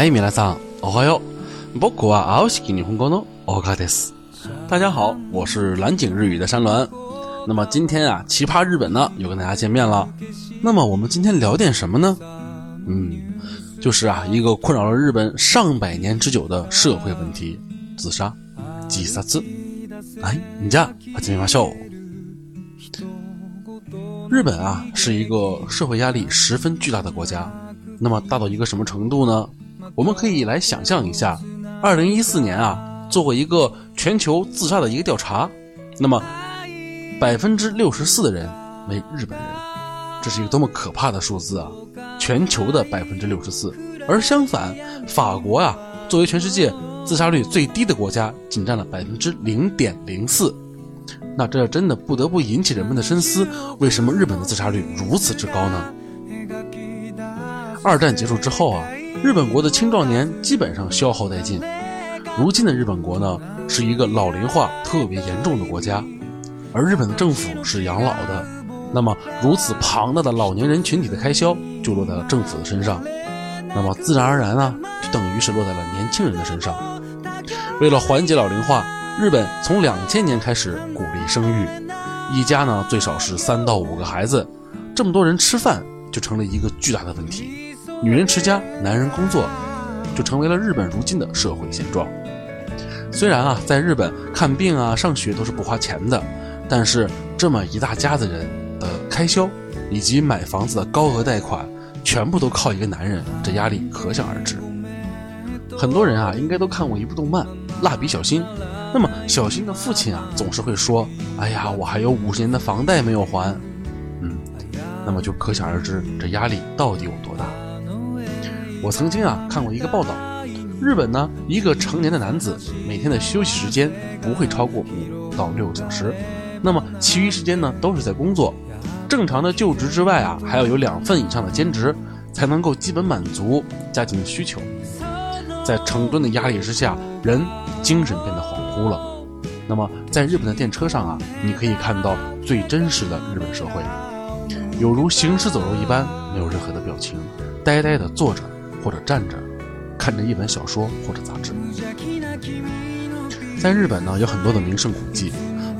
嗨，米拉桑，おはよう。僕は青式日本語のオガです。大家好，我是蓝景日语的山峦。那么今天啊，奇葩日本呢又跟大家见面了。那么我们今天聊点什么呢？嗯，就是啊，一个困扰了日本上百年之久的社会问题——自杀。自杀。哎，你家始めましょう。日本啊，是一个社会压力十分巨大的国家。那么大到一个什么程度呢？ 我们可以来想象一下，二零一四年啊，做过一个全球自杀的一个调查，那么百分之六十四的人为日本人，这是一个多么可怕的数字啊！全球的百分之六十四，而相反，法国啊，作为全世界自杀率最低的国家，仅占了百分之零点零四。那这真的不得不引起人们的深思：为什么日本的自杀率如此之高呢？二战结束之后啊。日本国的青壮年基本上消耗殆尽，如今的日本国呢是一个老龄化特别严重的国家，而日本的政府是养老的，那么如此庞大的老年人群体的开销就落在了政府的身上，那么自然而然呢就等于是落在了年轻人的身上。为了缓解老龄化，日本从两千年开始鼓励生育，一家呢最少是三到五个孩子，这么多人吃饭就成了一个巨大的问题。女人持家，男人工作，就成为了日本如今的社会现状。虽然啊，在日本看病啊、上学都是不花钱的，但是这么一大家子人的开销，以及买房子的高额贷款，全部都靠一个男人，这压力可想而知。很多人啊，应该都看过一部动漫《蜡笔小新》。那么，小新的父亲啊，总是会说：“哎呀，我还有五十年的房贷没有还。”嗯，那么就可想而知，这压力到底有多大。我曾经啊看过一个报道，日本呢一个成年的男子每天的休息时间不会超过五到六小时，那么其余时间呢都是在工作。正常的就职之外啊，还要有两份以上的兼职，才能够基本满足家庭的需求。在成吨的压力之下，人精神变得恍惚了。那么在日本的电车上啊，你可以看到最真实的日本社会，有如行尸走肉一般，没有任何的表情，呆呆地坐着。或者站着，看着一本小说或者杂志。在日本呢，有很多的名胜古迹，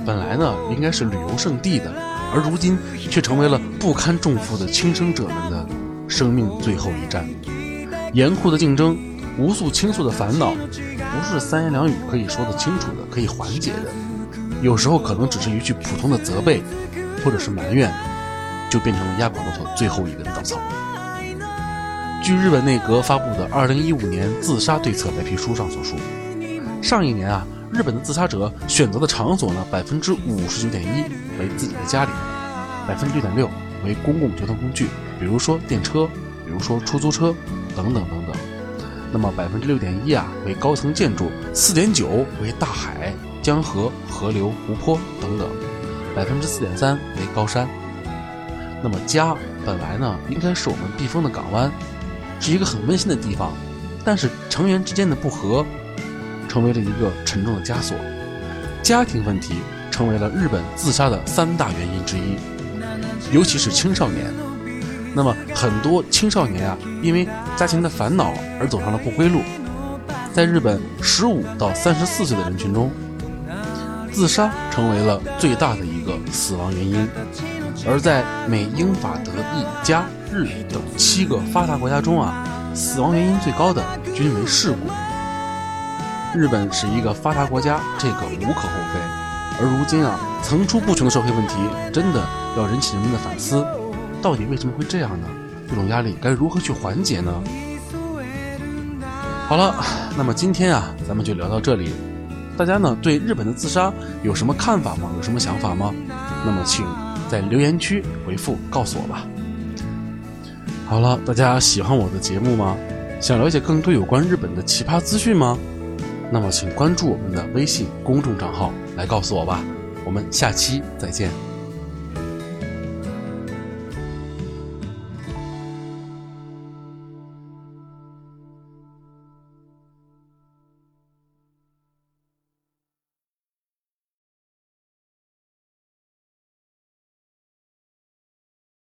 本来呢应该是旅游胜地的，而如今却成为了不堪重负的轻生者们的生命最后一站。严酷的竞争，无数倾诉的烦恼，不是三言两语可以说得清楚的，可以缓解的。有时候可能只是一句普通的责备，或者是埋怨，就变成了压垮骆驼最后一根稻草。据日本内阁发布的《二零一五年自杀对策白皮书》上所述，上一年啊，日本的自杀者选择的场所呢，百分之五十九点一为自己的家里，百分之六点六为公共交通工具，比如说电车，比如说出租车等等等等。那么百分之六点一啊为高层建筑，四点九为大海、江河、河流、湖泊等等，百分之四点三为高山。那么家本来呢，应该是我们避风的港湾。是一个很温馨的地方，但是成员之间的不和，成为了一个沉重的枷锁。家庭问题成为了日本自杀的三大原因之一，尤其是青少年。那么很多青少年啊，因为家庭的烦恼而走上了不归路。在日本十五到三十四岁的人群中，自杀成为了最大的一个死亡原因。而在美、英、法、德、意、加、日等七个发达国家中啊，死亡原因最高的均为事故。日本是一个发达国家，这个无可厚非。而如今啊，层出不穷的社会问题，真的要引起人们的反思：到底为什么会这样呢？这种压力该如何去缓解呢？好了，那么今天啊，咱们就聊到这里。大家呢对日本的自杀有什么看法吗？有什么想法吗？那么请。在留言区回复告诉我吧。好了，大家喜欢我的节目吗？想了解更多有关日本的奇葩资讯吗？那么请关注我们的微信公众账号来告诉我吧。我们下期再见。